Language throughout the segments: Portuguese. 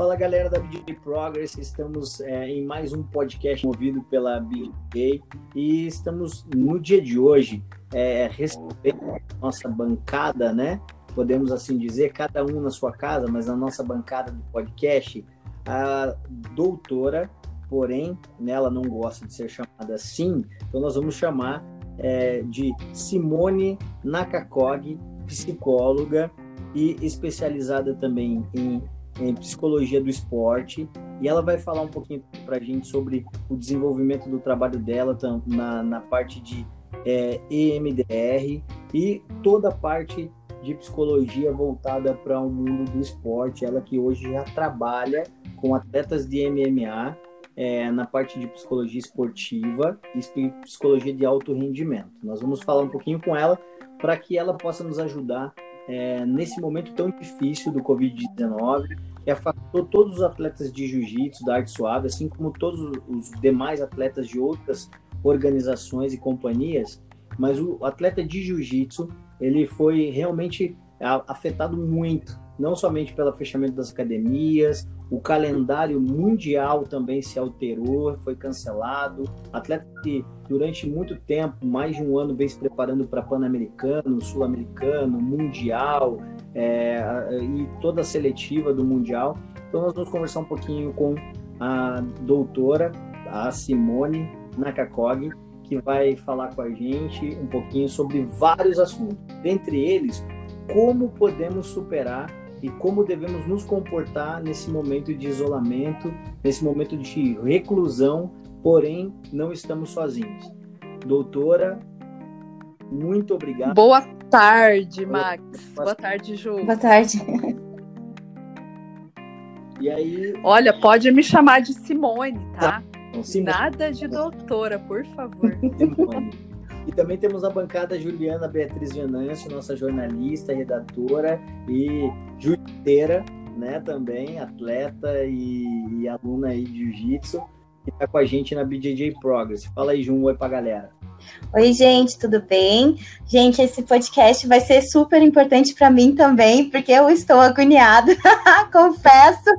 Fala galera da BJ Progress, estamos é, em mais um podcast movido pela BJ e estamos no dia de hoje é, recebendo nossa bancada, né? Podemos assim dizer, cada um na sua casa, mas na nossa bancada do podcast, a doutora, porém, né, ela não gosta de ser chamada assim, então nós vamos chamar é, de Simone Nakakog, psicóloga e especializada também em em psicologia do esporte e ela vai falar um pouquinho para a gente sobre o desenvolvimento do trabalho dela na, na parte de é, EMDR e toda a parte de psicologia voltada para o um mundo do esporte. Ela que hoje já trabalha com atletas de MMA é, na parte de psicologia esportiva e psicologia de alto rendimento. Nós vamos falar um pouquinho com ela para que ela possa nos ajudar é, nesse momento tão difícil do Covid-19 que afastou todos os atletas de jiu-jitsu, da arte suave, assim como todos os demais atletas de outras organizações e companhias, mas o atleta de jiu-jitsu, ele foi realmente afetado muito, não somente pelo fechamento das academias, o calendário mundial também se alterou, foi cancelado. Atleta que durante muito tempo, mais de um ano, vem se preparando para Pan-Americano, Sul-Americano, Mundial, é, e toda a seletiva do Mundial. Então, nós vamos conversar um pouquinho com a doutora, a Simone Nakakog, que vai falar com a gente um pouquinho sobre vários assuntos. Dentre eles, como podemos superar e como devemos nos comportar nesse momento de isolamento, nesse momento de reclusão, porém não estamos sozinhos. Doutora, muito obrigado. Boa tarde, Max. Boa tarde, Ju. Boa tarde. E aí? Olha, pode me chamar de Simone, tá? Então, Simone. Nada de doutora, por favor. Simone. E também temos a bancada Juliana Beatriz Venâncio, nossa jornalista, redatora e jiu-jiteira, né? Também atleta e, e aluna aí de jiu-jitsu, que está com a gente na BJJ Progress. Fala aí, Ju, um oi pra galera. Oi, gente, tudo bem? Gente, esse podcast vai ser super importante para mim também, porque eu estou agoniada, confesso.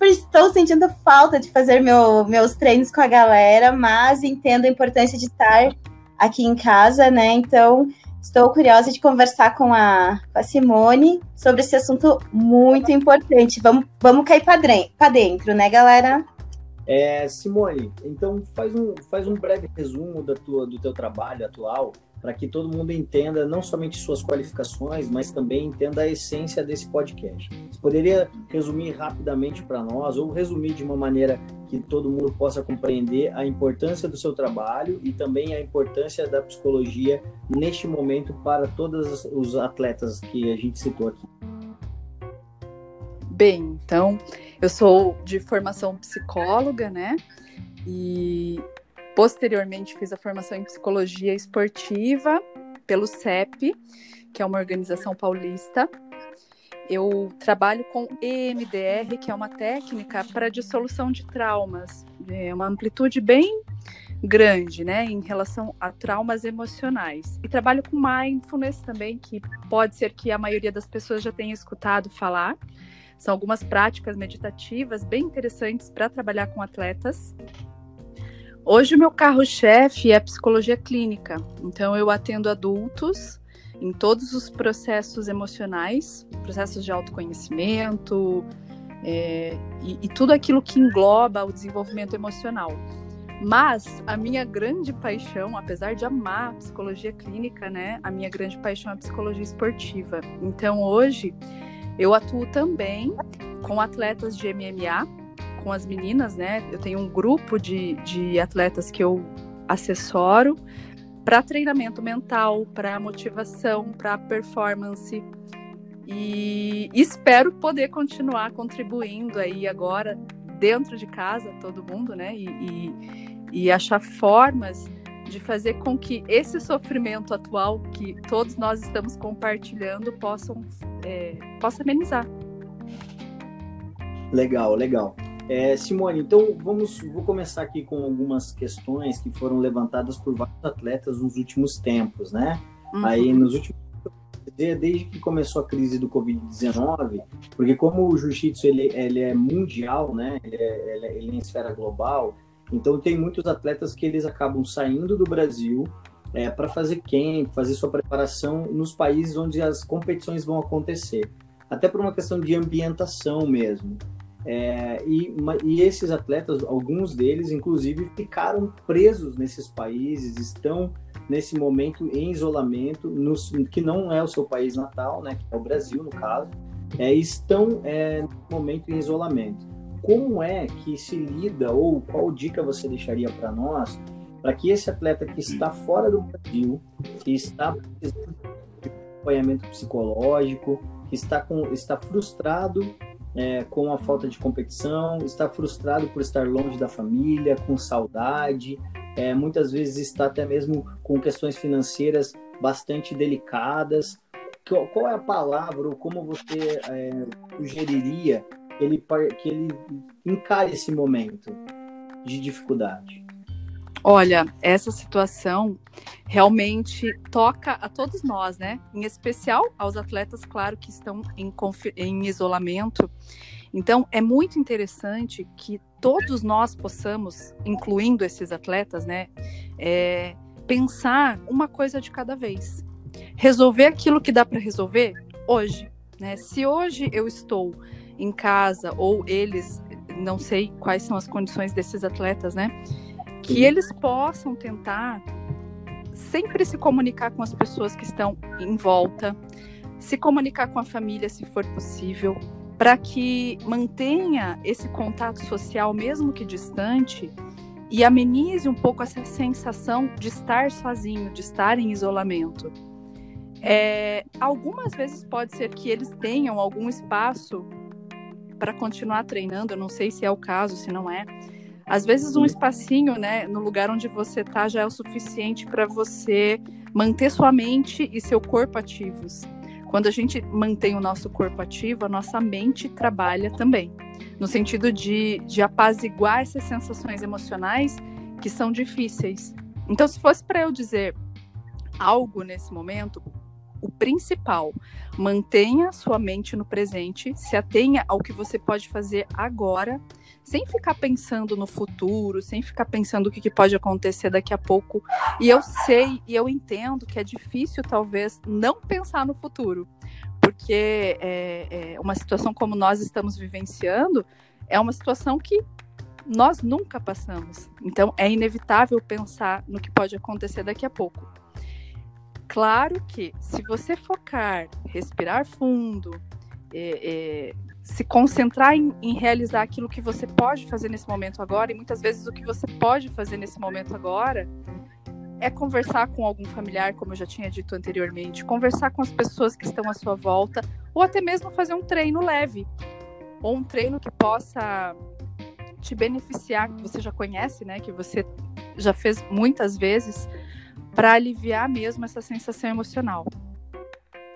Estou sentindo falta de fazer meu, meus treinos com a galera, mas entendo a importância de estar aqui em casa, né? Então, estou curiosa de conversar com a, com a Simone sobre esse assunto muito importante. Vamos, vamos cair para dentro, né, galera? É, Simone, então faz um, faz um breve resumo da tua, do teu trabalho atual para que todo mundo entenda não somente suas qualificações, mas também entenda a essência desse podcast. Você poderia resumir rapidamente para nós, ou resumir de uma maneira que todo mundo possa compreender a importância do seu trabalho e também a importância da psicologia neste momento para todos os atletas que a gente citou aqui? Bem, então, eu sou de formação psicóloga, né? E posteriormente fiz a formação em psicologia esportiva pelo CEP, que é uma organização paulista. Eu trabalho com EMDR, que é uma técnica para dissolução de traumas, é uma amplitude bem grande, né, em relação a traumas emocionais. E trabalho com mindfulness também, que pode ser que a maioria das pessoas já tenha escutado falar. São algumas práticas meditativas bem interessantes para trabalhar com atletas. Hoje o meu carro-chefe é psicologia clínica, então eu atendo adultos em todos os processos emocionais, processos de autoconhecimento é, e, e tudo aquilo que engloba o desenvolvimento emocional. Mas a minha grande paixão, apesar de amar a psicologia clínica, né, a minha grande paixão é a psicologia esportiva. Então hoje eu atuo também com atletas de MMA, com as meninas, né? Eu tenho um grupo de, de atletas que eu assessoro para treinamento mental, para motivação, para performance. E espero poder continuar contribuindo aí agora dentro de casa, todo mundo, né? E, e, e achar formas de fazer com que esse sofrimento atual que todos nós estamos compartilhando possam é, possa amenizar. Legal, legal. É, Simone, então vamos, vou começar aqui com algumas questões que foram levantadas por vários atletas nos últimos tempos, né? Uhum. Aí nos últimos desde que começou a crise do Covid-19, porque como o jiu-jitsu ele, ele é mundial, né? Ele é, ele é, ele é em esfera global, então tem muitos atletas que eles acabam saindo do Brasil é, para fazer camp, fazer sua preparação nos países onde as competições vão acontecer, até por uma questão de ambientação mesmo. É, e, e, esses atletas, alguns deles, inclusive, ficaram presos nesses países, estão nesse momento em isolamento, no, que não é o seu país natal, né, que é o Brasil, no caso, é, estão é, no momento em isolamento. Como é que se lida, ou qual dica você deixaria para nós, para que esse atleta que está fora do Brasil, que está precisando de acompanhamento psicológico, que está, com, está frustrado é, com a falta de competição, está frustrado por estar longe da família, com saudade, é, muitas vezes está até mesmo com questões financeiras bastante delicadas. Qual, é a palavra ou como você é, sugeriria ele, que ele encare esse momento de dificuldade? Olha, essa situação realmente toca a todos nós, né? Em especial aos atletas, claro, que estão em, em isolamento. Então, é muito interessante que todos nós possamos, incluindo esses atletas, né, é, pensar uma coisa de cada vez. Resolver aquilo que dá para resolver hoje. Né? Se hoje eu estou em casa ou eles, não sei quais são as condições desses atletas, né? Que eles possam tentar sempre se comunicar com as pessoas que estão em volta, se comunicar com a família se for possível, para que mantenha esse contato social, mesmo que distante, e amenize um pouco essa sensação de estar sozinho, de estar em isolamento. É, algumas vezes pode ser que eles tenham algum espaço para continuar treinando, eu não sei se é o caso, se não é. Às vezes um espacinho, né, no lugar onde você está já é o suficiente para você manter sua mente e seu corpo ativos. Quando a gente mantém o nosso corpo ativo, a nossa mente trabalha também, no sentido de, de apaziguar essas sensações emocionais que são difíceis. Então, se fosse para eu dizer algo nesse momento, o principal, mantenha sua mente no presente, se atenha ao que você pode fazer agora, sem ficar pensando no futuro, sem ficar pensando o que, que pode acontecer daqui a pouco. E eu sei e eu entendo que é difícil, talvez, não pensar no futuro, porque é, é uma situação como nós estamos vivenciando é uma situação que nós nunca passamos. Então, é inevitável pensar no que pode acontecer daqui a pouco. Claro que se você focar, respirar fundo, é, é, se concentrar em, em, realizar aquilo que você pode fazer nesse momento agora, e muitas vezes o que você pode fazer nesse momento agora é conversar com algum familiar, como eu já tinha dito anteriormente, conversar com as pessoas que estão à sua volta, ou até mesmo fazer um treino leve, ou um treino que possa te beneficiar, que você já conhece, né, que você já fez muitas vezes, para aliviar mesmo essa sensação emocional.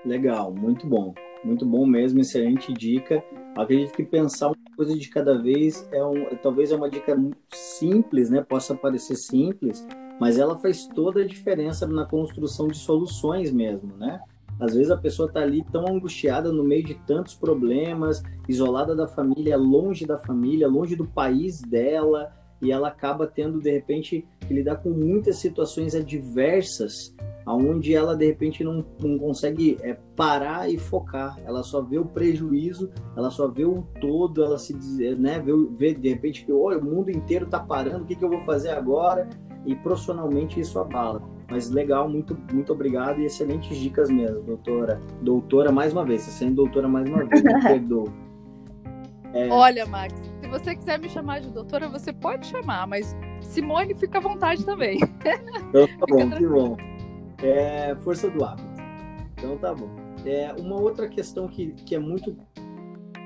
Legal, muito bom. Muito bom mesmo, excelente dica. Acredito que pensar uma coisa de cada vez é um, talvez é uma dica simples, né? Possa parecer simples, mas ela faz toda a diferença na construção de soluções mesmo, né? Às vezes a pessoa está ali tão angustiada no meio de tantos problemas, isolada da família, longe da família, longe do país dela, e ela acaba tendo de repente que lidar com muitas situações adversas, aonde ela de repente não, não consegue é, parar e focar, ela só vê o prejuízo, ela só vê o todo, ela se né, vê, vê de repente que olha, o mundo inteiro está parando, o que, que eu vou fazer agora? E profissionalmente isso abala. Mas legal, muito, muito obrigado e excelentes dicas mesmo, doutora. Doutora, mais uma vez, você sendo doutora mais uma vez, me perdoa. É... Olha, Max, se você quiser me chamar de doutora, você pode chamar, mas Simone fica à vontade também. Então tá bom, que bom. É, força do hábito. Então tá bom. É, uma outra questão que, que é muito.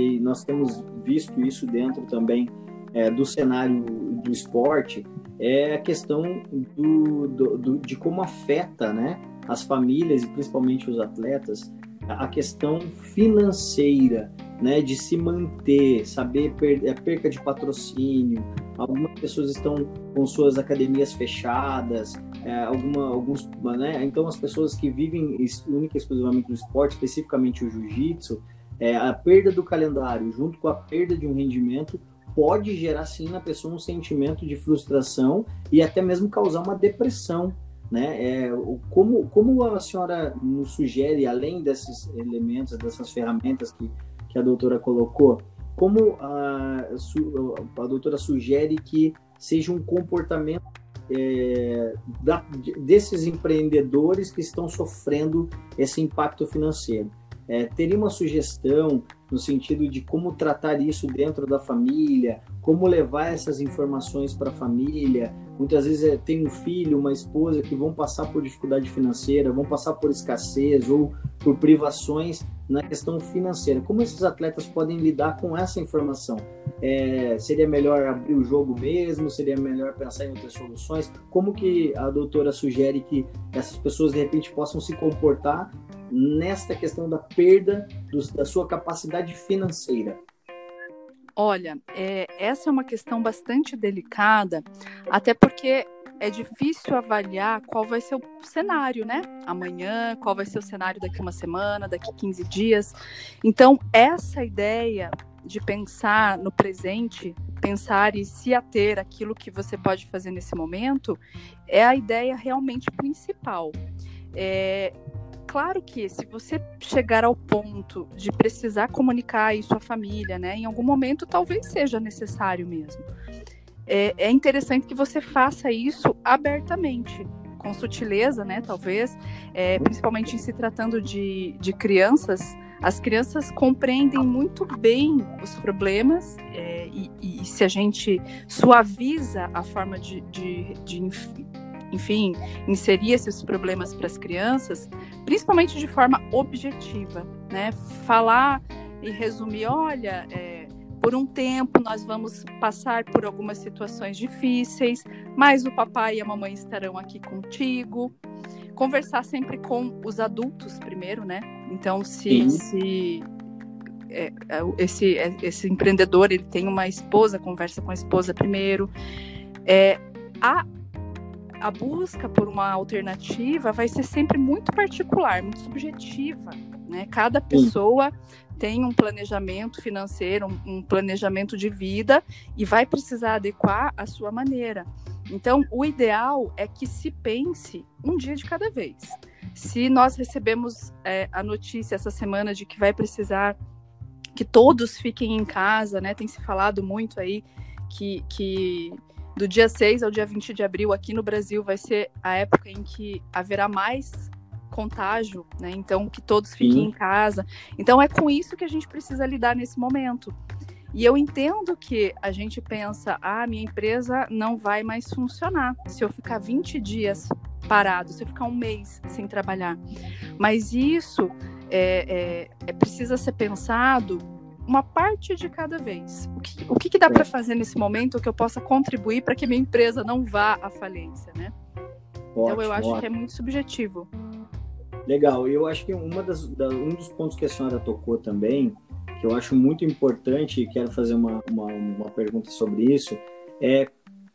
E nós temos visto isso dentro também é, do cenário do esporte, é a questão do, do, do, de como afeta né, as famílias e principalmente os atletas a questão financeira né, de se manter, saber per, perca de patrocínio. Algumas pessoas estão com suas academias fechadas, é, alguma, alguns, né? Então as pessoas que vivem única e exclusivamente no esporte, especificamente o jiu-jitsu, é, a perda do calendário junto com a perda de um rendimento pode gerar sim na pessoa um sentimento de frustração e até mesmo causar uma depressão, né? É, como, como a senhora nos sugere, além desses elementos, dessas ferramentas que, que a doutora colocou, como a, a doutora sugere que seja um comportamento é, da, desses empreendedores que estão sofrendo esse impacto financeiro? É, teria uma sugestão no sentido de como tratar isso dentro da família, como levar essas informações para a família. Muitas vezes é, tem um filho, uma esposa que vão passar por dificuldade financeira, vão passar por escassez ou por privações na questão financeira. Como esses atletas podem lidar com essa informação? É, seria melhor abrir o jogo mesmo? Seria melhor pensar em outras soluções? Como que a doutora sugere que essas pessoas de repente possam se comportar nesta questão da perda da sua capacidade financeira? Olha, é, essa é uma questão bastante delicada, até porque é difícil avaliar qual vai ser o cenário, né? Amanhã, qual vai ser o cenário daqui uma semana, daqui 15 dias. Então, essa ideia de pensar no presente, pensar e se ater aquilo que você pode fazer nesse momento, é a ideia realmente principal. É, claro que se você chegar ao ponto de precisar comunicar isso à família, né, em algum momento talvez seja necessário mesmo. É, é interessante que você faça isso abertamente, com sutileza, né, talvez, é, principalmente em se tratando de, de crianças, as crianças compreendem muito bem os problemas é, e, e, se a gente suaviza a forma de, de, de enfim, inserir esses problemas para as crianças, principalmente de forma objetiva, né? Falar e resumir, olha, é, por um tempo nós vamos passar por algumas situações difíceis, mas o papai e a mamãe estarão aqui contigo. Conversar sempre com os adultos primeiro, né? Então, se, se é, é esse, é, esse empreendedor ele tem uma esposa, conversa com a esposa primeiro. É, a a busca por uma alternativa vai ser sempre muito particular, muito subjetiva. Né? Cada pessoa Sim. tem um planejamento financeiro, um, um planejamento de vida e vai precisar adequar a sua maneira. Então, o ideal é que se pense um dia de cada vez. Se nós recebemos é, a notícia essa semana de que vai precisar que todos fiquem em casa, né? Tem se falado muito aí que, que do dia 6 ao dia 20 de abril aqui no Brasil vai ser a época em que haverá mais contágio, né? Então que todos fiquem Sim. em casa. Então é com isso que a gente precisa lidar nesse momento. E eu entendo que a gente pensa, ah, minha empresa não vai mais funcionar se eu ficar 20 dias parado, se eu ficar um mês sem trabalhar. Mas isso é, é, é precisa ser pensado uma parte de cada vez. O que, o que, que dá para fazer nesse momento que eu possa contribuir para que minha empresa não vá à falência, né? Ótimo, então eu acho ótimo. que é muito subjetivo. Legal. Eu acho que uma das, da, um dos pontos que a senhora tocou também, que eu acho muito importante e quero fazer uma, uma, uma pergunta sobre isso, é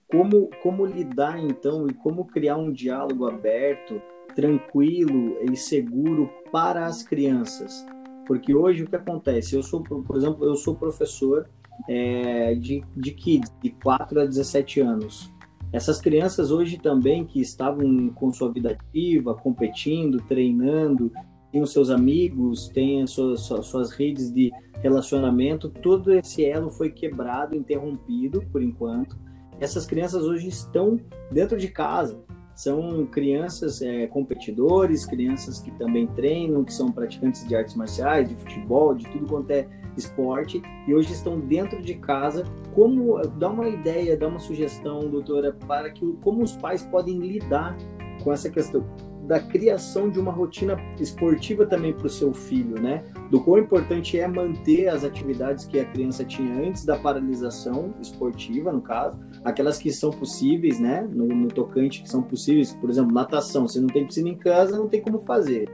como, como lidar então e como criar um diálogo aberto, tranquilo e seguro para as crianças porque hoje o que acontece? Eu sou, por exemplo, eu sou professor é, de, de kids, de 4 a 17 anos. Essas crianças hoje também que estavam com sua vida ativa, competindo, treinando, têm os seus amigos, têm as suas, suas redes de relacionamento, todo esse elo foi quebrado, interrompido por enquanto. Essas crianças hoje estão dentro de casa, são crianças é, competidores, crianças que também treinam, que são praticantes de artes marciais, de futebol, de tudo quanto é esporte, e hoje estão dentro de casa. Como dá uma ideia, dá uma sugestão, doutora, para que como os pais podem lidar com essa questão da criação de uma rotina esportiva também para o seu filho, né? Do quão importante é manter as atividades que a criança tinha antes da paralisação esportiva, no caso, aquelas que são possíveis, né? No, no tocante que são possíveis, por exemplo, natação. Se não tem piscina em casa, não tem como fazer.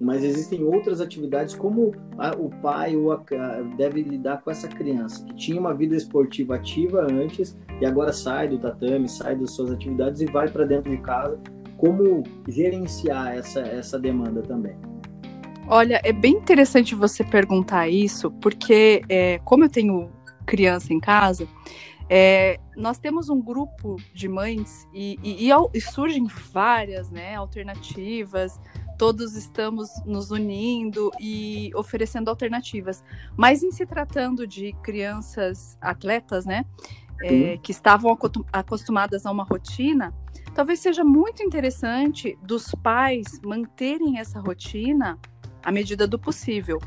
Mas existem outras atividades, como a, o pai ou a, deve lidar com essa criança que tinha uma vida esportiva ativa antes e agora sai do tatame, sai das suas atividades e vai para dentro de casa como gerenciar essa, essa demanda também? Olha, é bem interessante você perguntar isso, porque é, como eu tenho criança em casa, é, nós temos um grupo de mães e, e, e, surgem várias né, alternativas, todos estamos nos unindo e oferecendo alternativas. Mas em se tratando de crianças atletas, né, é, que estavam acostumadas a uma rotina, talvez seja muito interessante dos pais manterem essa rotina à medida do possível.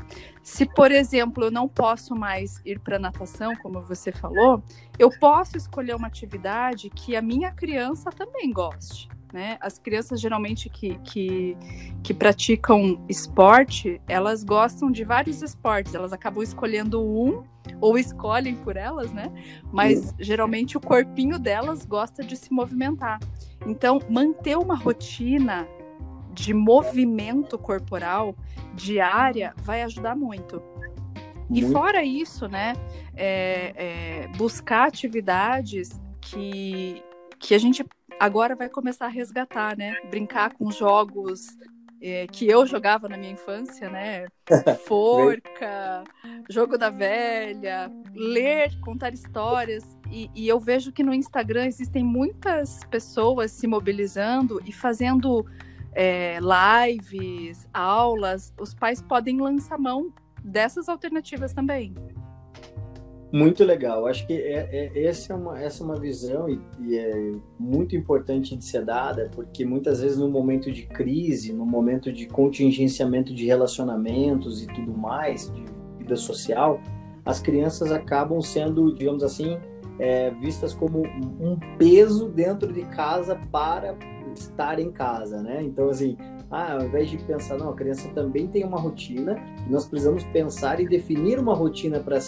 Se, por exemplo, eu não posso mais ir para natação, como você falou, eu posso escolher uma atividade que a minha criança também goste. Né? As crianças geralmente que, que, que praticam esporte, elas gostam de vários esportes, elas acabam escolhendo um ou escolhem por elas, né? Mas geralmente o corpinho delas gosta de se movimentar. Então, manter uma rotina de movimento corporal diária vai ajudar muito. E fora isso, né, é, é, buscar atividades que, que a gente agora vai começar a resgatar, né? Brincar com jogos é, que eu jogava na minha infância, né? Forca, jogo da velha, ler, contar histórias. E, e, eu vejo que no Instagram existem muitas pessoas se mobilizando e fazendo é, lives, aulas, os pais podem lançar mão dessas alternativas também. Muito legal. Acho que é, é, essa, é uma, essa é uma visão e, e, é muito importante de ser dada, porque muitas vezes no momento de crise, no momento de contingenciamento de relacionamentos e tudo mais, de vida social, as crianças acabam sendo, digamos assim, é, vistas como um peso dentro de casa para estar em casa, né? Então, assim, ah, ao invés de pensar, não, a criança também tem uma rotina, nós precisamos pensar e definir uma rotina para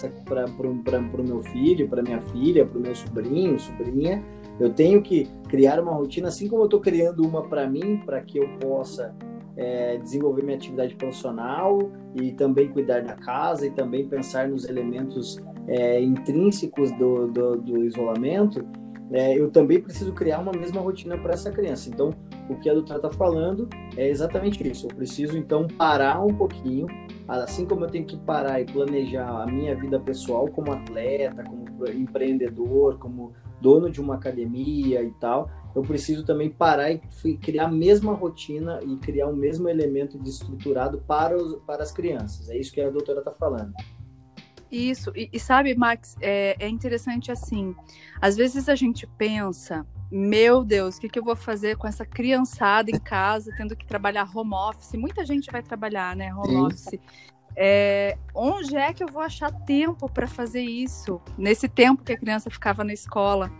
o meu filho, para minha filha, para o meu sobrinho, sobrinha. Eu tenho que criar uma rotina, assim como eu estou criando uma para mim, para que eu possa é, desenvolver minha atividade profissional e também cuidar da casa e também pensar nos elementos é, intrínsecos do, do, do isolamento é, eu também preciso criar uma mesma rotina para essa criança. Então, o que a doutora está falando é exatamente isso. Eu preciso, então, parar um pouquinho, assim como eu tenho que parar e planejar a minha vida pessoal como atleta, como empreendedor, como dono de uma academia e tal, eu preciso também parar e criar a mesma rotina e criar o mesmo elemento de estruturado para, os, para as crianças. É isso que a doutora está falando. Isso, e, e sabe, Max, é, é, interessante assim. Às vezes a gente pensa, meu Deus, o que, que eu vou fazer com essa criançada em casa, tendo que trabalhar home office? Muita gente vai trabalhar, né, home Sim. office. É, onde é que eu vou achar tempo para fazer isso? Nesse tempo que a criança ficava na escola.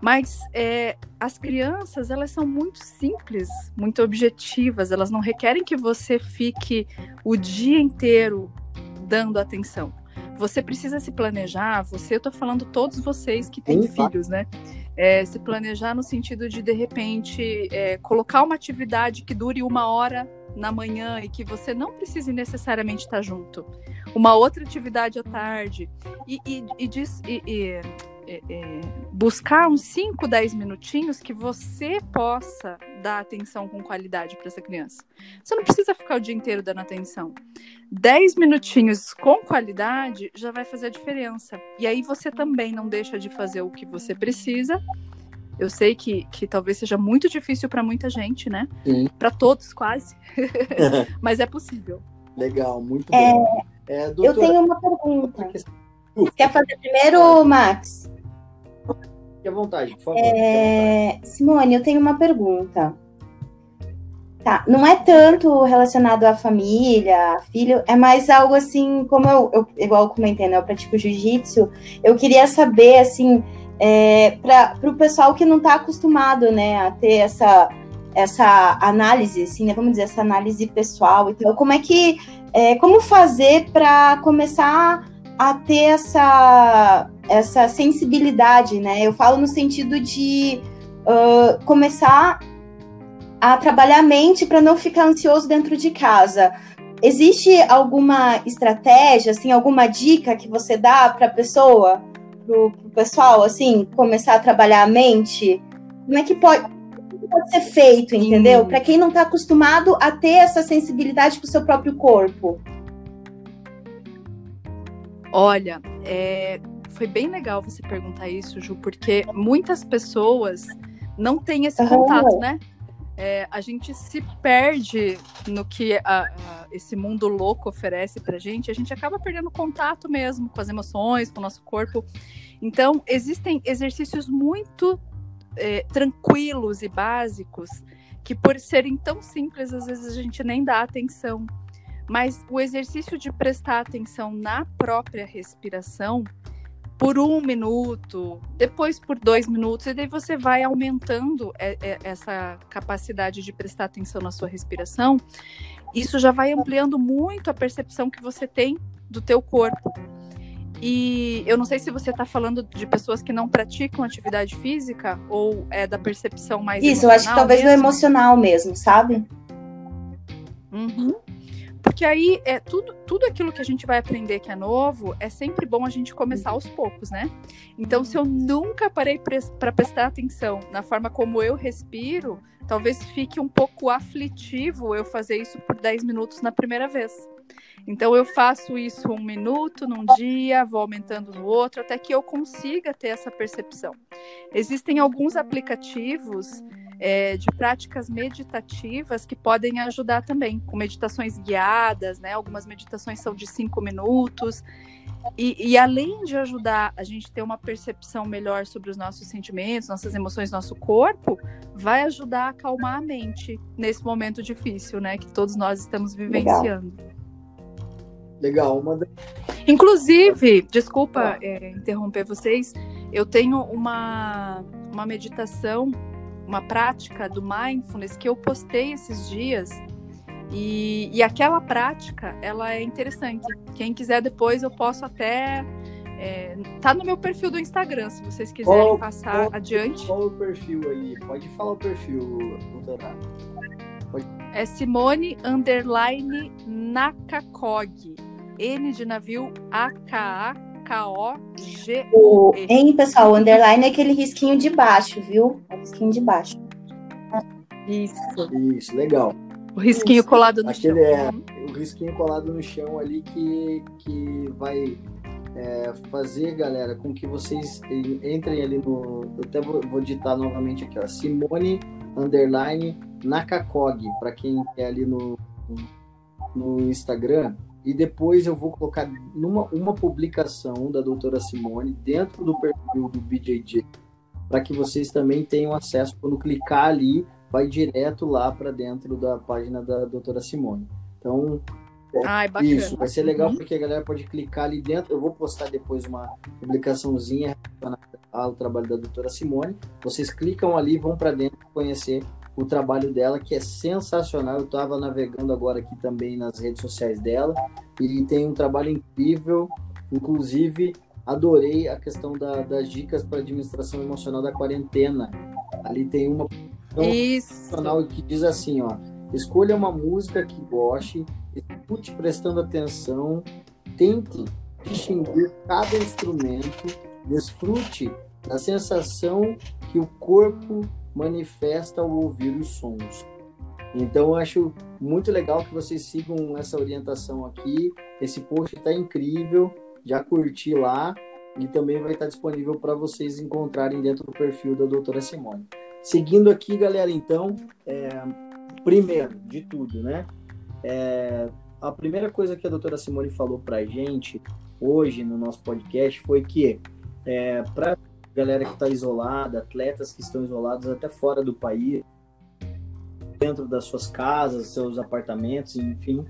Mas é, as crianças, elas são muito simples, muito objetivas, elas não requerem que você fique o dia inteiro dando atenção você precisa se planejar, você, eu tô falando todos vocês que têm Sim, filhos, né? É, se planejar no sentido de, de repente, é, colocar uma atividade que dure uma hora na manhã e que você não precise necessariamente estar junto. Uma outra atividade à tarde. E, e, e, diz, e, e é, é, buscar uns 5, 10 minutinhos que você possa dar atenção com qualidade para essa criança. Você não precisa ficar o dia inteiro dando atenção. 10 minutinhos com qualidade já vai fazer a diferença. E aí você também não deixa de fazer o que você precisa. Eu sei que, que talvez seja muito difícil para muita gente, né? Para todos, quase. Mas é possível. Legal, muito é, bom. É, doutora, eu tenho uma pergunta. Quer fazer primeiro, Max? Fique à vontade, por favor. É... Simone, eu tenho uma pergunta. Tá, não é tanto relacionado à família, filho, é mais algo assim, como eu, eu igual eu comentei, né? Eu pratico jiu-jitsu. Eu queria saber, assim, é, para o pessoal que não está acostumado, né, a ter essa, essa análise, assim, né, vamos dizer, essa análise pessoal e tal, como é que, é, como fazer para começar a ter essa, essa sensibilidade, né? Eu falo no sentido de uh, começar a trabalhar a mente para não ficar ansioso dentro de casa. Existe alguma estratégia, assim, alguma dica que você dá para a pessoa, para o pessoal, assim, começar a trabalhar a mente? Como é que pode? pode ser feito, entendeu? Para quem não está acostumado a ter essa sensibilidade com o seu próprio corpo. Olha, é, foi bem legal você perguntar isso, Ju, porque muitas pessoas não têm esse uhum. contato, né? É, a gente se perde no que a, a, esse mundo louco oferece pra gente, a gente acaba perdendo contato mesmo com as emoções, com o nosso corpo. Então, existem exercícios muito é, tranquilos e básicos que, por serem tão simples, às vezes a gente nem dá atenção. Mas o exercício de prestar atenção na própria respiração por um minuto, depois por dois minutos, e daí você vai aumentando essa capacidade de prestar atenção na sua respiração. Isso já vai ampliando muito a percepção que você tem do teu corpo. E eu não sei se você está falando de pessoas que não praticam atividade física ou é da percepção mais. Isso, eu acho que talvez mesmo. no emocional mesmo, sabe? Uhum. Porque aí é tudo, tudo aquilo que a gente vai aprender que é novo, é sempre bom a gente começar aos poucos, né? Então, se eu nunca parei para prestar atenção na forma como eu respiro, talvez fique um pouco aflitivo eu fazer isso por 10 minutos na primeira vez. Então eu faço isso um minuto num dia, vou aumentando no outro, até que eu consiga ter essa percepção. Existem alguns aplicativos é, de práticas meditativas que podem ajudar também, com meditações guiadas, né? Algumas meditações são de cinco minutos. E, e, além de ajudar a gente ter uma percepção melhor sobre os nossos sentimentos, nossas emoções, nosso corpo, vai ajudar a acalmar a mente nesse momento difícil, né? Que todos nós estamos vivenciando. Legal. Legal. Uma... Inclusive, desculpa é, interromper vocês, eu tenho uma, uma meditação uma prática do mindfulness que eu postei esses dias e, e aquela prática ela é interessante. Quem quiser depois eu posso até é, tá no meu perfil do Instagram, se vocês quiserem qual, passar qual, adiante. Qual o perfil aí? Pode falar o perfil. Pode... É Simone Underline Nakakog. N de navio A-K-A K-O-G. O, hein, pessoal, o underline é aquele risquinho de baixo, viu? É o risquinho de baixo. Isso. Isso, legal. O risquinho Isso. colado no Aquele chão. é o risquinho colado no chão ali que, que vai é, fazer, galera, com que vocês entrem ali no. Eu até vou, vou digitar novamente aqui, ó. Simone Underline Nakakog, para quem é ali no, no Instagram. E depois eu vou colocar numa uma publicação da doutora Simone dentro do perfil do BJJ, para que vocês também tenham acesso. Quando clicar ali, vai direto lá para dentro da página da doutora Simone. Então, é, Ai, isso vai ser legal uhum. porque a galera pode clicar ali dentro. Eu vou postar depois uma publicaçãozinha ao trabalho da doutora Simone. Vocês clicam ali, vão para dentro conhecer o trabalho dela, que é sensacional. Eu estava navegando agora aqui também nas redes sociais dela e tem um trabalho incrível. Inclusive, adorei a questão da, das dicas para administração emocional da quarentena. Ali tem uma emocional que diz assim, ó, escolha uma música que goste, escute prestando atenção, tente distinguir cada instrumento, desfrute da sensação que o corpo manifesta ao ouvir os sons. Então, eu acho muito legal que vocês sigam essa orientação aqui. Esse post está incrível, já curti lá e também vai estar disponível para vocês encontrarem dentro do perfil da doutora Simone. Seguindo aqui, galera, então, é, primeiro de tudo, né? É, a primeira coisa que a doutora Simone falou para gente hoje no nosso podcast foi que é, para galera que está isolada, atletas que estão isolados até fora do país, dentro das suas casas, seus apartamentos, enfim,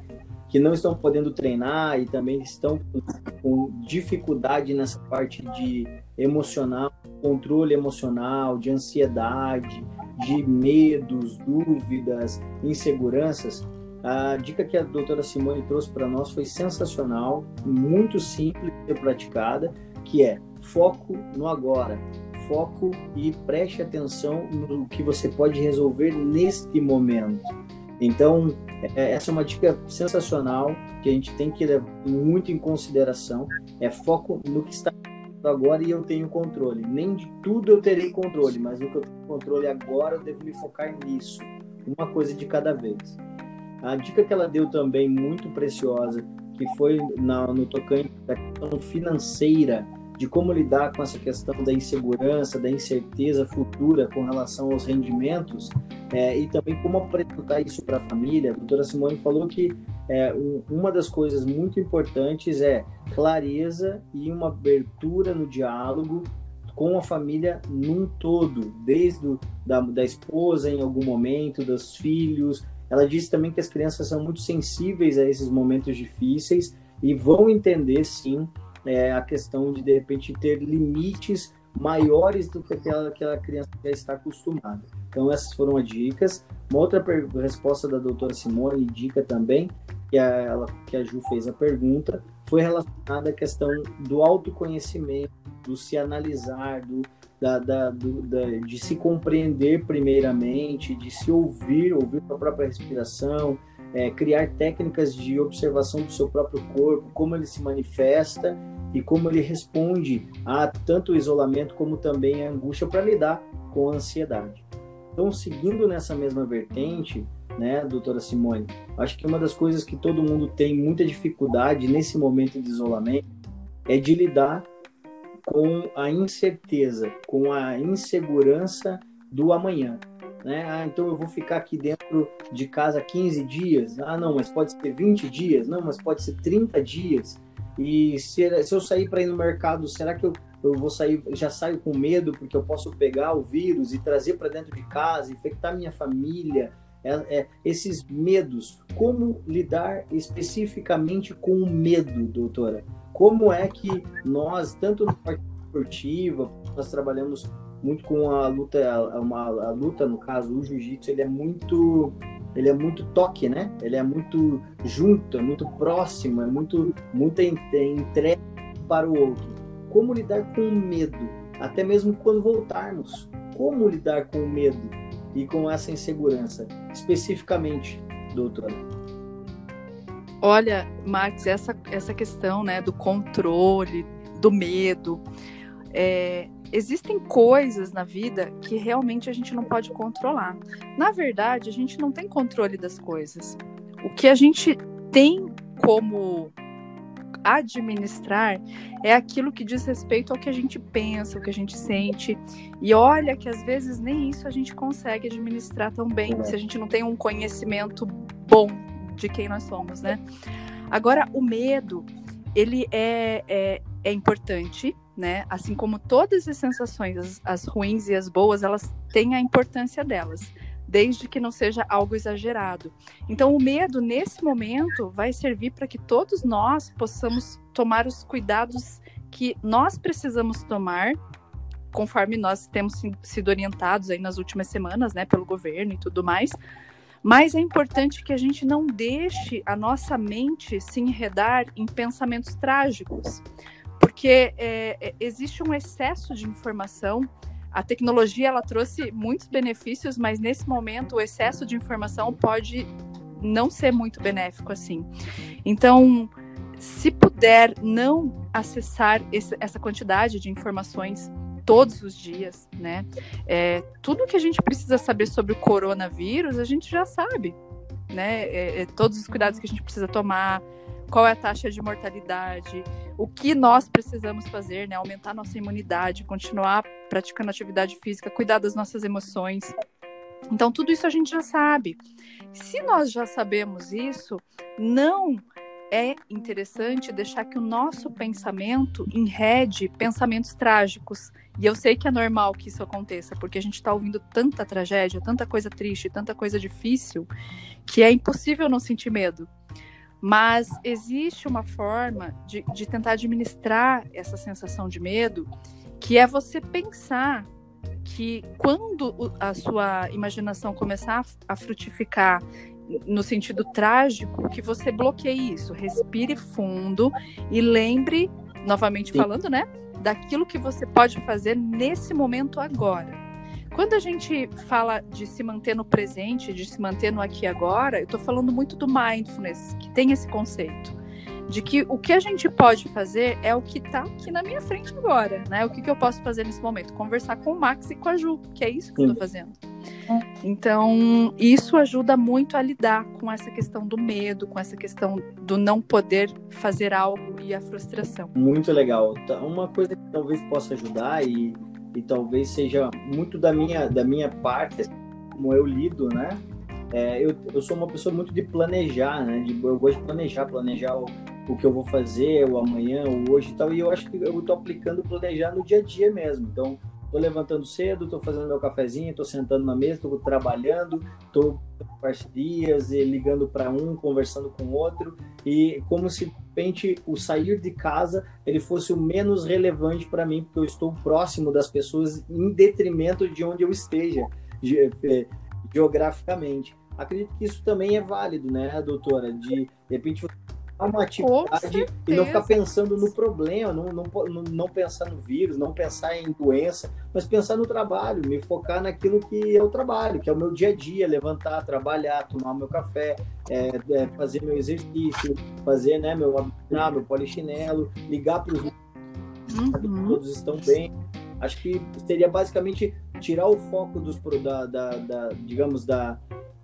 que não estão podendo treinar e também estão com dificuldade nessa parte de emocional, controle emocional, de ansiedade, de medos, dúvidas, inseguranças. A dica que a doutora Simone trouxe para nós foi sensacional, muito simples de praticada, que é foco no agora, foco e preste atenção no que você pode resolver neste momento. Então, é, essa é uma dica sensacional que a gente tem que levar muito em consideração. É foco no que está agora e eu tenho controle. Nem de tudo eu terei controle, mas o que eu tenho controle agora eu devo me focar nisso. Uma coisa de cada vez. A dica que ela deu também, muito preciosa, que foi na, no tocante da questão financeira, de como lidar com essa questão da insegurança, da incerteza futura com relação aos rendimentos é, e também como apresentar isso para a família. A doutora Simone falou que é, um, uma das coisas muito importantes é clareza e uma abertura no diálogo com a família num todo, desde do, da, da esposa em algum momento, dos filhos. Ela disse também que as crianças são muito sensíveis a esses momentos difíceis e vão entender sim é, a questão de, de repente, ter limites maiores do que aquela, aquela criança já está acostumada. Então, essas foram as dicas. Uma outra resposta da doutora Simone, dica também, que a, ela, que a Ju fez a pergunta, foi relacionada à questão do autoconhecimento, do se analisar, do, da, da, do, da, de se compreender primeiramente, de se ouvir, ouvir a própria respiração, é, criar técnicas de observação do seu próprio corpo, como ele se manifesta e como ele responde a tanto o isolamento como também a angústia para lidar com a ansiedade. Então, seguindo nessa mesma vertente, né, doutora Simone, acho que uma das coisas que todo mundo tem muita dificuldade nesse momento de isolamento é de lidar com a incerteza, com a insegurança do amanhã. Né? Ah, então eu vou ficar aqui dentro de casa 15 dias. Ah, não, mas pode ser 20 dias. Não, mas pode ser 30 dias. E se, se eu sair para ir no mercado, será que eu, eu vou sair, já saio com medo porque eu posso pegar o vírus e trazer para dentro de casa, infectar minha família? É, é, esses medos, como lidar especificamente com o medo, doutora? Como é que nós, tanto parte esportiva, nós trabalhamos muito com a luta, a, uma, a luta no caso, o jiu-jitsu, ele é muito ele é muito toque, né? Ele é muito junto, é muito próximo, é muito muita entrega para o outro. Como lidar com o medo, até mesmo quando voltarmos? Como lidar com o medo e com essa insegurança, especificamente, doutora? Olha, Max, essa, essa questão né, do controle, do medo, é, existem coisas na vida que realmente a gente não pode controlar. Na verdade, a gente não tem controle das coisas. O que a gente tem como administrar é aquilo que diz respeito ao que a gente pensa, o que a gente sente. E olha que às vezes nem isso a gente consegue administrar tão bem se a gente não tem um conhecimento bom de quem nós somos, né? Agora, o medo, ele é, é, é importante, né? Assim como todas as sensações, as, as, ruins e as boas, elas têm a importância delas, desde que não seja algo exagerado. Então, o medo, nesse momento, vai servir para que todos nós possamos tomar os cuidados que nós precisamos tomar, conforme nós temos sido orientados aí nas últimas semanas, né, pelo governo e tudo mais. Mas é importante que a gente não deixe a nossa mente se enredar em pensamentos trágicos porque é, é, existe um excesso de informação. A tecnologia ela trouxe muitos benefícios, mas nesse momento o excesso de informação pode não ser muito benéfico assim. Então, se puder não acessar esse, essa quantidade de informações todos os dias, né? É, tudo que a gente precisa saber sobre o coronavírus, a gente já sabe, né? É, é, todos os cuidados que a gente precisa tomar, qual é a taxa de mortalidade, o que nós precisamos fazer, né? Aumentar nossa imunidade, continuar praticando atividade física, cuidar das nossas emoções. Então, tudo isso a gente já sabe. Se nós já sabemos isso, não é interessante deixar que o nosso pensamento enrede pensamentos trágicos. E eu sei que é normal que isso aconteça, porque a gente está ouvindo tanta tragédia, tanta coisa triste, tanta coisa difícil, que é impossível não sentir medo. Mas existe uma forma de, de tentar administrar essa sensação de medo, que é você pensar que quando a sua imaginação começar a frutificar no sentido trágico, que você bloqueie isso, respire fundo e lembre, novamente Sim. falando, né, daquilo que você pode fazer nesse momento agora. Quando a gente fala de se manter no presente, de se manter no aqui e agora, eu estou falando muito do mindfulness, que tem esse conceito. de que o que a gente pode fazer é o que está aqui na minha frente agora, né? O que, que eu posso fazer nesse momento? Conversar com o Max e com a Ju, que é isso que eu tô fazendo. Então, isso ajuda muito a lidar com essa questão do medo, com essa questão do não poder fazer algo e a frustração. Muito legal. Tá, uma coisa que talvez possa ajudar e, e talvez seja muito da minha, da minha parte, como eu lido, né? É, eu, eu sou uma pessoa muito de planejar, né? De, eu gosto de planejar, planejar o, o que eu vou fazer, o amanhã, o hoje e tal. E eu acho que eu estou aplicando planejar no dia a dia mesmo. Então, estou levantando cedo, estou fazendo meu cafezinho, estou sentando na mesa, estou trabalhando, estou parcerias, ligando para um, conversando com outro, e como se de repente o sair de casa ele fosse o menos relevante para mim, porque eu estou próximo das pessoas em detrimento de onde eu esteja é, geograficamente. Acredito que isso também é válido, né, doutora? De, de repente, uma atividade e não ficar pensando no problema, não, não, não pensar no vírus, não pensar em doença, mas pensar no trabalho, me focar naquilo que é o trabalho, que é o meu dia a dia, levantar, trabalhar, tomar meu café, é, é, fazer meu exercício, fazer né, meu abinar, meu polichinelo, ligar para os uhum. todos estão bem. Acho que seria basicamente tirar o foco dos, da, da, da digamos, da,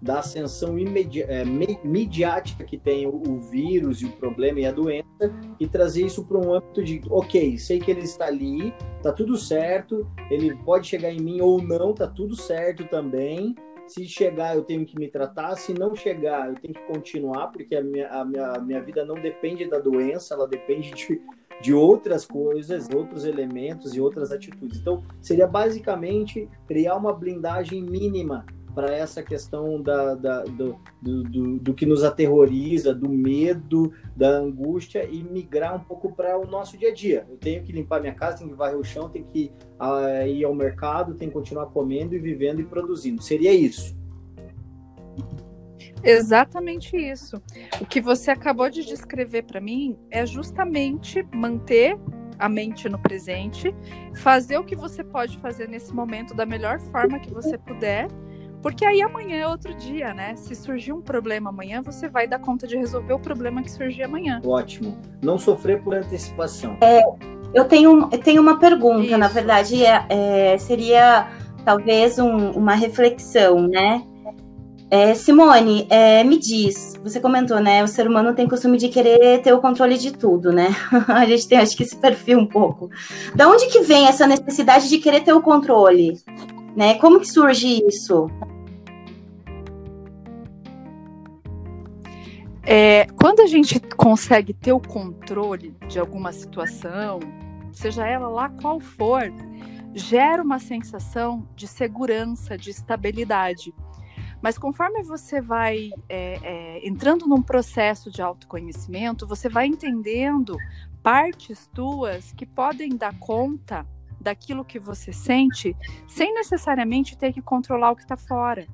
da ascensão é, midiática que tem o, o, vírus e o problema e a doença e trazer isso para um âmbito de, ok, sei que ele está ali, tá tudo certo, ele pode chegar em mim ou não, tá tudo certo também. Se chegar, eu tenho que me tratar. Se não chegar, eu tenho que continuar, porque a minha, a minha, a minha vida não depende da doença, ela depende de, de outras coisas, outros elementos e outras atitudes. Então, seria basicamente criar uma blindagem mínima para essa questão da, da do, do, do, que nos aterroriza, do medo, da angústia e migrar um pouco para o nosso dia a dia. Eu tenho que limpar minha casa, tenho que varrer o chão, tenho que uh, ir ao mercado, tenho que continuar comendo e vivendo e produzindo. Seria isso. Exatamente isso. O que você acabou de descrever para mim é justamente manter a mente no presente, fazer o que você pode fazer nesse momento da melhor forma que você puder, porque aí amanhã é outro dia, né? Se surgir um problema amanhã, você vai dar conta de resolver o problema que surgir amanhã. Ótimo. Não sofrer por antecipação. É, eu tenho, eu tenho uma pergunta, Isso. na verdade, é, é, seria talvez um, uma reflexão, né? É, Simone, é, me diz, você comentou, né? O ser humano tem costume de querer ter o controle de tudo, né? A gente tem, acho que, esse perfil um pouco. Da onde que vem essa necessidade de querer ter o controle? Né? Como que surge isso? É, quando a gente consegue ter o controle de alguma situação, seja ela lá qual for, gera uma sensação de segurança, de estabilidade. Mas conforme você vai é, é, entrando num processo de autoconhecimento, você vai entendendo partes tuas que podem dar conta daquilo que você sente, sem necessariamente ter que controlar o que está fora.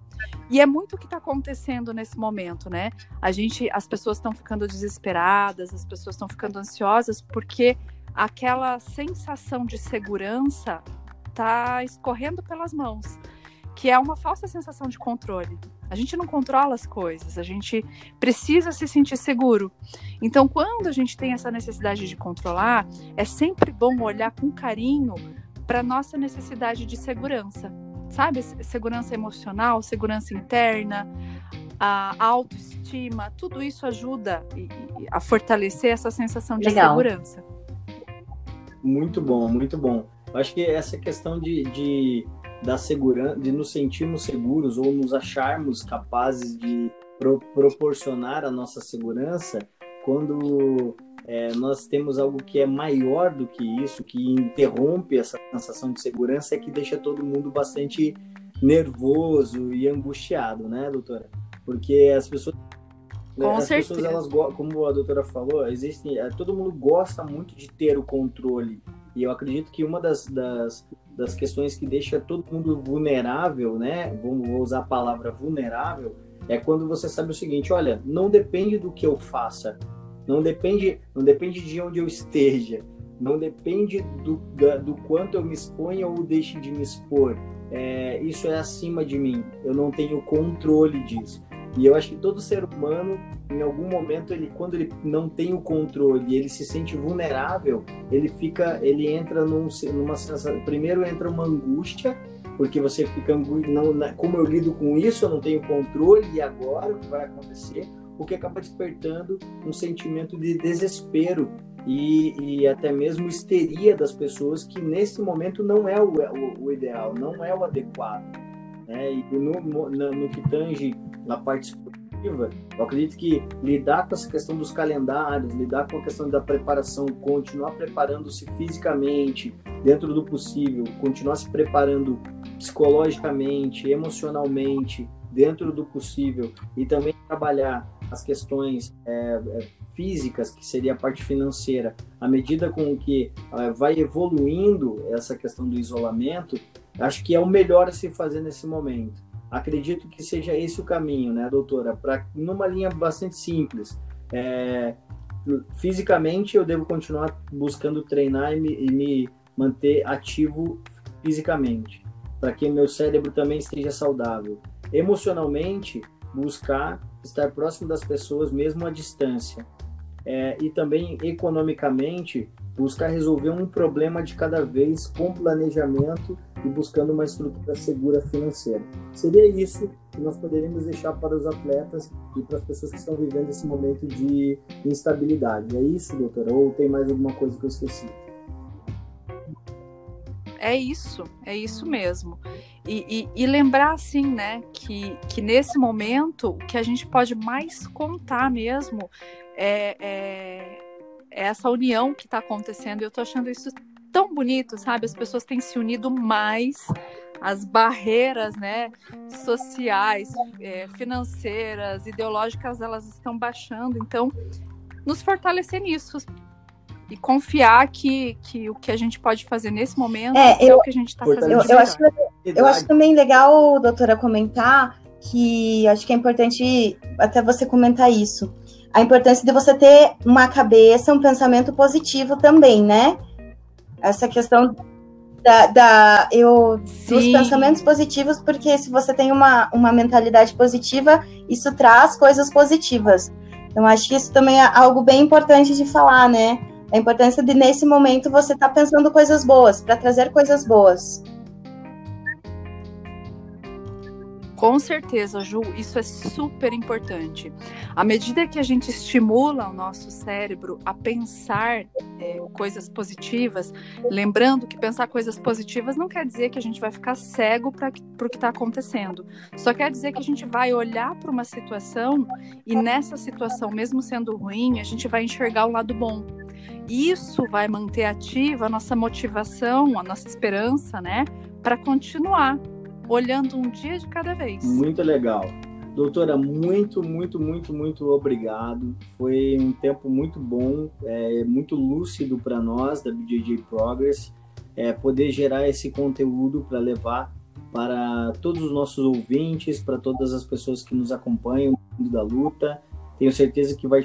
E é muito o que está acontecendo nesse momento, né? A gente, as pessoas estão ficando desesperadas, as pessoas estão ficando ansiosas porque aquela sensação de segurança está escorrendo pelas mãos que é uma falsa sensação de controle. A gente não controla as coisas, a gente precisa se sentir seguro. Então, quando a gente tem essa necessidade de controlar, é sempre bom olhar com carinho para nossa necessidade de segurança, sabe? Segurança emocional, segurança interna, a autoestima, tudo isso ajuda a fortalecer essa sensação de Legal. segurança. Muito bom, muito bom. acho que essa questão de, de da segurança, de nos sentirmos seguros ou nos acharmos capazes de pro, proporcionar a nossa segurança quando é, nós temos algo que é maior do que isso, que interrompe essa sensação de segurança, é que deixa todo mundo bastante nervoso e angustiado, né, doutora? Porque as pessoas com as certeza. pessoas elas como a doutora falou existem é, todo mundo gosta muito de ter o controle e eu acredito que uma das, das, das questões que deixa todo mundo vulnerável, né? Vou usar a palavra vulnerável, é quando você sabe o seguinte: olha, não depende do que eu faça, não depende, não depende de onde eu esteja, não depende do, do quanto eu me exponha ou deixe de me expor. É, isso é acima de mim, eu não tenho controle disso. E eu acho que todo ser humano, em algum momento, ele quando ele não tem o controle, ele se sente vulnerável, ele fica, ele entra num, numa sensação, primeiro entra uma angústia, porque você fica não, como eu lido com isso, eu não tenho controle e agora o que vai acontecer? O que acaba despertando um sentimento de desespero e, e, até mesmo histeria das pessoas que nesse momento não é o, o, o ideal, não é o adequado. Né? E no, no, no que tange na parte esportiva, eu acredito que lidar com essa questão dos calendários, lidar com a questão da preparação, continuar preparando-se fisicamente, dentro do possível, continuar se preparando psicologicamente, emocionalmente, dentro do possível, e também trabalhar as questões é, é, físicas, que seria a parte financeira, à medida com que é, vai evoluindo essa questão do isolamento, acho que é o melhor a se fazer nesse momento. Acredito que seja esse o caminho, né, doutora? Para numa linha bastante simples. É, fisicamente, eu devo continuar buscando treinar e me, e me manter ativo fisicamente, para que meu cérebro também esteja saudável. Emocionalmente, buscar estar próximo das pessoas mesmo à distância. É, e também economicamente buscar resolver um problema de cada vez com planejamento e buscando uma estrutura segura financeira. Seria isso que nós poderíamos deixar para os atletas e para as pessoas que estão vivendo esse momento de instabilidade. É isso, doutora? Ou tem mais alguma coisa que eu esqueci? É isso, é isso mesmo. E, e, e, lembrar, assim, né, que, que nesse momento o que a gente pode mais contar mesmo é, é, é essa união que está acontecendo. Eu estou achando isso tão bonito, sabe? As pessoas têm se unido mais, as barreiras, né, sociais, é, financeiras, ideológicas, elas estão baixando. Então, nos fortalecer nisso, e confiar que, que o que a gente pode fazer nesse momento é, é o que a gente está fazendo. Eu, eu, acho, eu acho também legal, doutora, comentar que acho que é importante até você comentar isso. A importância de você ter uma cabeça, um pensamento positivo também, né? Essa questão da, da eu dos pensamentos positivos, porque se você tem uma, uma mentalidade positiva, isso traz coisas positivas. Então, acho que isso também é algo bem importante de falar, né? A importância de, nesse momento, você estar tá pensando coisas boas, para trazer coisas boas. Com certeza, Ju, isso é super importante. À medida que a gente estimula o nosso cérebro a pensar é, coisas positivas, lembrando que pensar coisas positivas não quer dizer que a gente vai ficar cego para o que está acontecendo. Só quer dizer que a gente vai olhar para uma situação e nessa situação, mesmo sendo ruim, a gente vai enxergar o lado bom. Isso vai manter ativa a nossa motivação, a nossa esperança, né, para continuar olhando um dia de cada vez. Muito legal. Doutora, muito, muito, muito, muito obrigado. Foi um tempo muito bom, é, muito lúcido para nós da BJJ Progress, é, poder gerar esse conteúdo para levar para todos os nossos ouvintes, para todas as pessoas que nos acompanham no mundo da luta. Tenho certeza que vai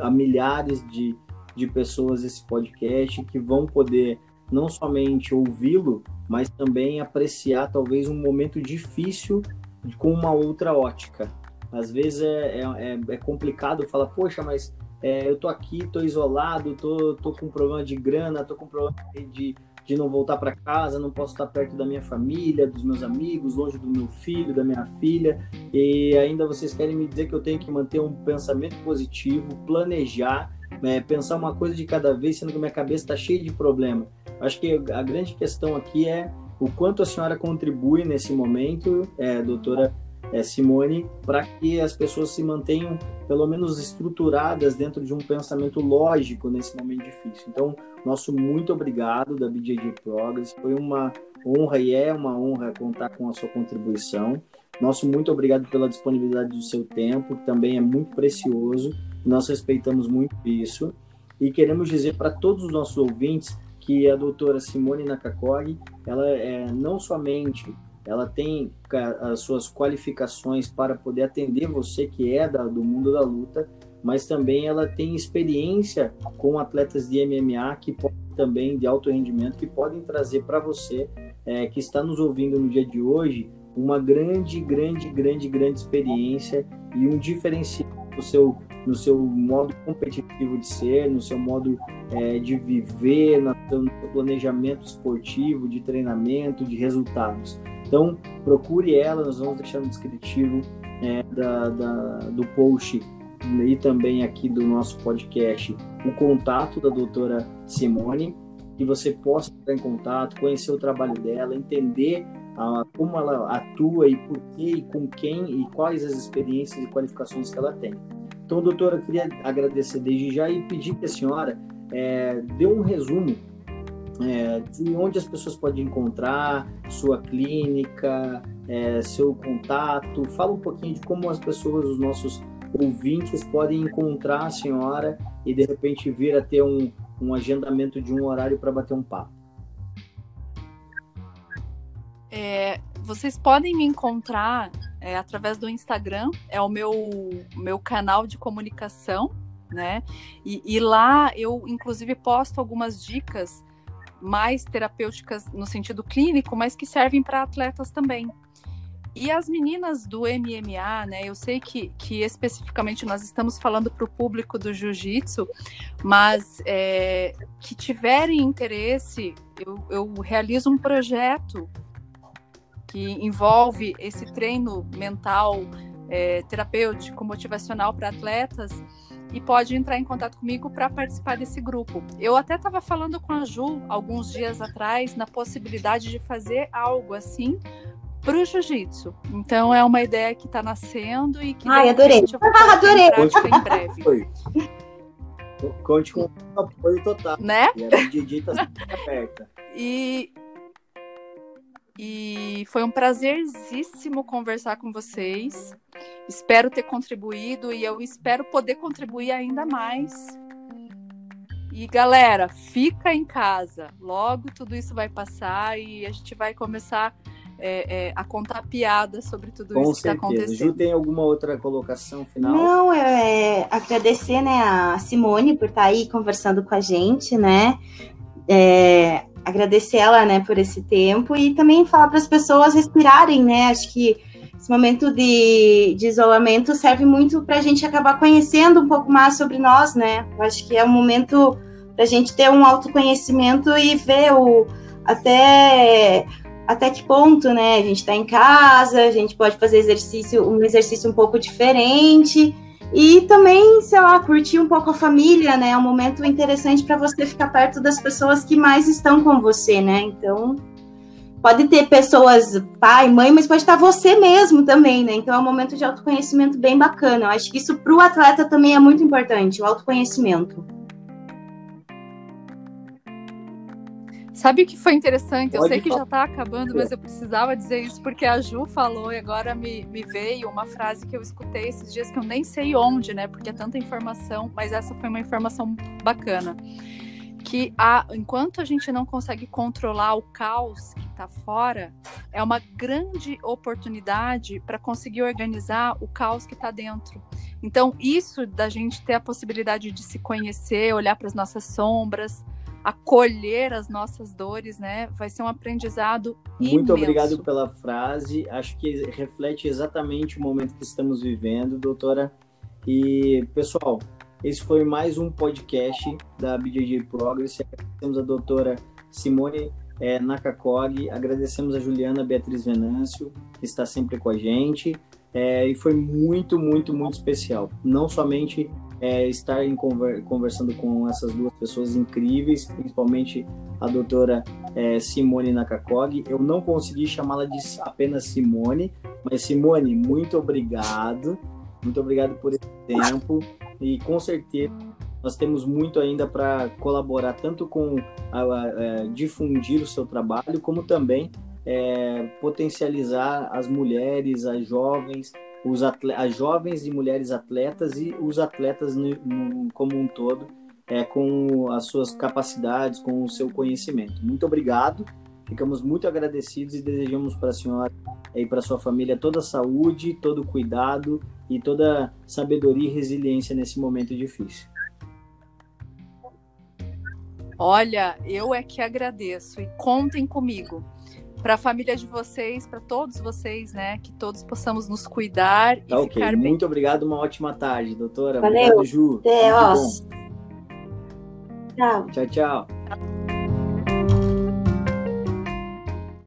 a milhares de, de pessoas esse podcast que vão poder não somente ouvi-lo, mas também apreciar talvez um momento difícil com uma outra ótica. Às vezes é, é, é complicado falar, poxa, mas é, eu tô aqui, tô isolado, tô, tô com problema de grana, tô com problema de, de não voltar para casa, não posso estar perto da minha família, dos meus amigos, longe do meu filho, da minha filha, e ainda vocês querem me dizer que eu tenho que manter um pensamento positivo, planejar, é, pensar uma coisa de cada vez, sendo que minha cabeça está cheia de problema. Acho que a grande questão aqui é o quanto a senhora contribui nesse momento, é, doutora é, Simone, para que as pessoas se mantenham pelo menos estruturadas dentro de um pensamento lógico nesse momento difícil. Então, nosso muito obrigado da BJJ Progress. Foi uma honra e é uma honra contar com a sua contribuição. Nosso muito obrigado pela disponibilidade do seu tempo, que também é muito precioso. Nós respeitamos muito isso. E queremos dizer para todos os nossos ouvintes que a doutora Simone Nakakori, ela é não somente ela tem as suas qualificações para poder atender você que é da, do mundo da luta, mas também ela tem experiência com atletas de MMA que também de alto rendimento que podem trazer para você é, que está nos ouvindo no dia de hoje uma grande, grande, grande, grande experiência e um diferencial no seu, no seu modo competitivo de ser, no seu modo é, de viver, no seu planejamento esportivo, de treinamento, de resultados. Então, procure ela, nós vamos deixar no descritivo é, da, da, do post e também aqui do nosso podcast o contato da doutora Simone, que você possa entrar em contato, conhecer o trabalho dela, entender como ela atua e por que e com quem e quais as experiências e qualificações que ela tem. Então, doutora, eu queria agradecer desde já e pedir que a senhora é, dê um resumo é, de onde as pessoas podem encontrar sua clínica, é, seu contato. Fala um pouquinho de como as pessoas, os nossos ouvintes, podem encontrar a senhora e de repente vir a ter um, um agendamento de um horário para bater um papo. É, vocês podem me encontrar é, através do Instagram, é o meu, meu canal de comunicação, né? E, e, lá eu, inclusive, posto algumas dicas mais terapêuticas no sentido clínico, mas que servem para atletas também. E as meninas do MMA, né? Eu sei que, que especificamente nós estamos falando para o público do jiu-jitsu, mas é, que tiverem interesse, eu, eu realizo um projeto que envolve esse treino mental, é, terapêutico, motivacional para atletas e pode entrar em contato comigo para participar desse grupo. Eu até estava falando com a Ju alguns dias atrás na possibilidade de fazer algo assim para o jiu-jitsu. Então é uma ideia que está nascendo e que Ai, adorei. eu vou adorei. em prática em breve. Conte com o apoio total. Né? E a DJ está sempre aberta. E e foi um prazerzíssimo conversar com vocês. Espero ter contribuído e eu espero poder contribuir ainda mais. E galera, fica em casa. Logo tudo isso vai passar e a gente vai começar é, é, a contar piada sobre tudo Com isso certeza. que está acontecendo. Ju, tem alguma outra colocação final? Não, é agradecer né, a Simone por estar aí conversando com a gente, né? É, agradecer ela, né, por esse tempo e também falar para as pessoas respirarem, né? Acho que esse momento de, de isolamento serve muito para a gente acabar conhecendo um pouco mais sobre nós, né? Eu acho que é um momento para a gente ter um autoconhecimento e ver o até até que ponto, né? A gente está em casa, a gente pode fazer exercício, um exercício um pouco diferente e também, sei lá, curtir um pouco a família, né? É um momento interessante para você ficar perto das pessoas que mais estão com você, né? Então, pode ter pessoas, pai, mãe, mas pode estar você mesmo também, né? Então, é um momento de autoconhecimento bem bacana. Eu acho que isso para o atleta também é muito importante, o autoconhecimento. Sabe o que foi interessante? Eu sei que já está acabando, mas eu precisava dizer isso porque a Ju falou e agora me, me veio uma frase que eu escutei esses dias que eu nem sei onde, né? Porque é tanta informação, mas essa foi uma informação bacana. Que a, enquanto a gente não consegue controlar o caos que está fora, é uma grande oportunidade para conseguir organizar o caos que está dentro. Então, isso da gente ter a possibilidade de se conhecer, olhar para as nossas sombras, acolher as nossas dores, né? Vai ser um aprendizado Muito imenso. obrigado pela frase. Acho que reflete exatamente o momento que estamos vivendo, doutora. E, pessoal, esse foi mais um podcast da BJJ Progress. Agradecemos a doutora Simone é, Nakakog, agradecemos a Juliana Beatriz Venâncio, que está sempre com a gente. É, e foi muito, muito, muito especial. Não somente é, estar conver conversando com essas duas pessoas incríveis, principalmente a doutora é, Simone Nakakog. Eu não consegui chamá-la de apenas Simone, mas Simone, muito obrigado. Muito obrigado por esse tempo e com certeza nós temos muito ainda para colaborar tanto com a, a, a, difundir o seu trabalho como também é, potencializar as mulheres, as jovens, os as jovens e mulheres atletas e os atletas no, no, como um todo, é, com as suas capacidades, com o seu conhecimento. Muito obrigado, ficamos muito agradecidos e desejamos para a senhora e para sua família toda a saúde, todo o cuidado e toda sabedoria e resiliência nesse momento difícil. Olha, eu é que agradeço e contem comigo. Para a família de vocês, para todos vocês, né? Que todos possamos nos cuidar tá e okay. ficar bem. Muito obrigado, uma ótima tarde, doutora. Valeu. Obrigado, Ju. Até, ó. Tchau. Tchau, tchau.